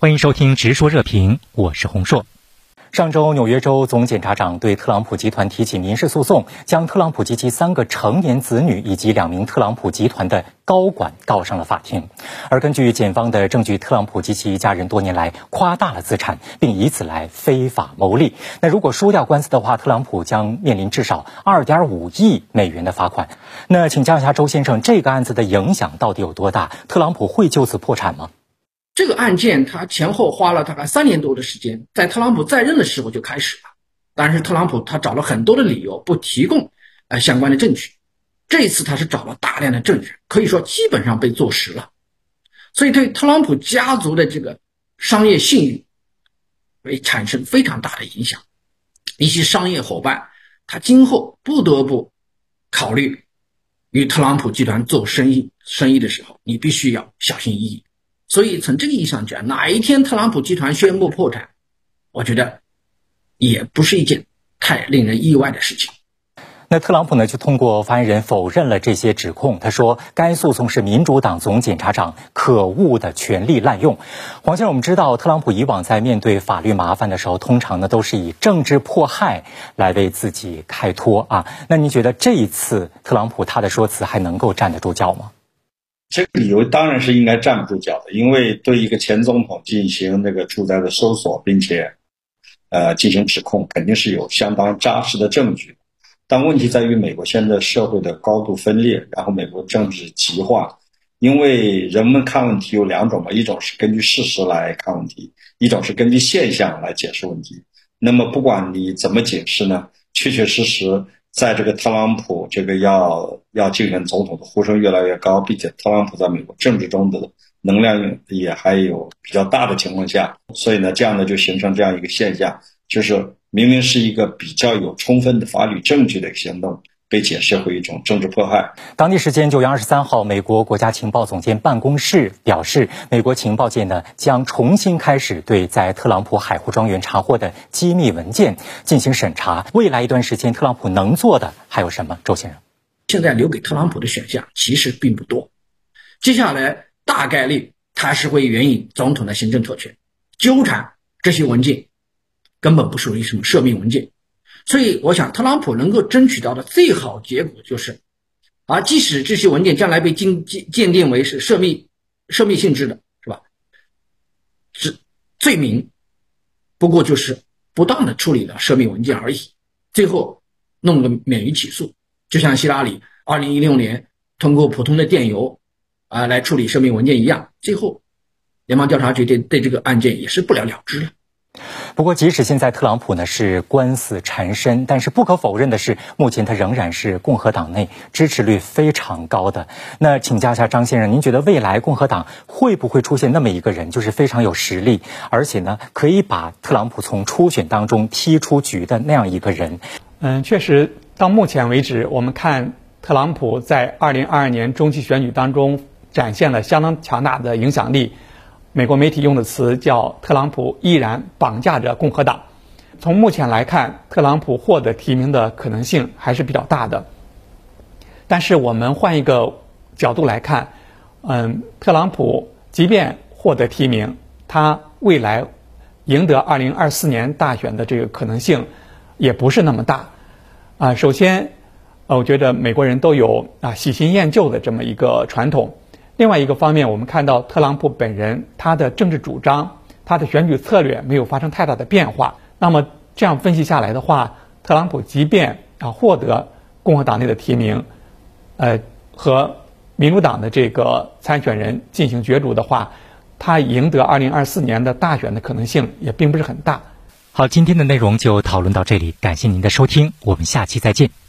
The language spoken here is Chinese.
欢迎收听《直说热评》，我是洪硕。上周，纽约州总检察长对特朗普集团提起民事诉讼，将特朗普及其三个成年子女以及两名特朗普集团的高管告上了法庭。而根据检方的证据，特朗普及其家人多年来夸大了资产，并以此来非法牟利。那如果输掉官司的话，特朗普将面临至少二点五亿美元的罚款。那请教一下周先生，这个案子的影响到底有多大？特朗普会就此破产吗？这个案件他前后花了大概三年多的时间，在特朗普在任的时候就开始了，但是特朗普他找了很多的理由不提供呃相关的证据，这一次他是找了大量的证据，可以说基本上被坐实了，所以对特朗普家族的这个商业信誉会产生非常大的影响，一些商业伙伴他今后不得不考虑与特朗普集团做生意，生意的时候你必须要小心翼翼。所以从这个意义上讲，哪一天特朗普集团宣布破产，我觉得也不是一件太令人意外的事情。那特朗普呢，就通过发言人否认了这些指控。他说，该诉讼是民主党总检察长可恶的权力滥用。黄先生，我们知道，特朗普以往在面对法律麻烦的时候，通常呢都是以政治迫害来为自己开脱啊。那您觉得这一次特朗普他的说辞还能够站得住脚吗？这个理由当然是应该站不住脚的，因为对一个前总统进行那个住宅的搜索，并且，呃，进行指控，肯定是有相当扎实的证据。但问题在于，美国现在社会的高度分裂，然后美国政治极化，因为人们看问题有两种嘛，一种是根据事实来看问题，一种是根据现象来解释问题。那么不管你怎么解释呢，确确实实。在这个特朗普这个要要竞选总统的呼声越来越高，并且特朗普在美国政治中的能量也还有比较大的情况下，所以呢，这样呢就形成这样一个现象，就是明明是一个比较有充分的法律证据的行动。被解释为一种政治迫害。当地时间九月二十三号，美国国家情报总监办公室表示，美国情报界呢将重新开始对在特朗普海湖庄园查获的机密文件进行审查。未来一段时间，特朗普能做的还有什么？周先生，现在留给特朗普的选项其实并不多。接下来大概率他是会援引总统的行政特权，纠缠这些文件，根本不属于什么涉密文件。所以，我想特朗普能够争取到的最好结果就是，啊，即使这些文件将来被鉴鉴鉴定为是涉密、涉密性质的，是吧？是罪名，不过就是不当的处理了涉密文件而已，最后弄个免于起诉，就像希拉里二零一六年通过普通的电邮啊来处理涉密文件一样，最后联邦调查局对对这个案件也是不了了之了。不过，即使现在特朗普呢是官司缠身，但是不可否认的是，目前他仍然是共和党内支持率非常高的。那请教一下张先生，您觉得未来共和党会不会出现那么一个人，就是非常有实力，而且呢可以把特朗普从初选当中踢出局的那样一个人？嗯，确实，到目前为止，我们看特朗普在二零二二年中期选举当中展现了相当强大的影响力。美国媒体用的词叫“特朗普依然绑架着共和党”。从目前来看，特朗普获得提名的可能性还是比较大的。但是我们换一个角度来看，嗯，特朗普即便获得提名，他未来赢得二零二四年大选的这个可能性也不是那么大。啊，首先，呃，我觉得美国人都有啊喜新厌旧的这么一个传统。另外一个方面，我们看到特朗普本人他的政治主张、他的选举策略没有发生太大的变化。那么这样分析下来的话，特朗普即便啊获得共和党内的提名，呃和民主党的这个参选人进行角逐的话，他赢得二零二四年的大选的可能性也并不是很大。好，今天的内容就讨论到这里，感谢您的收听，我们下期再见。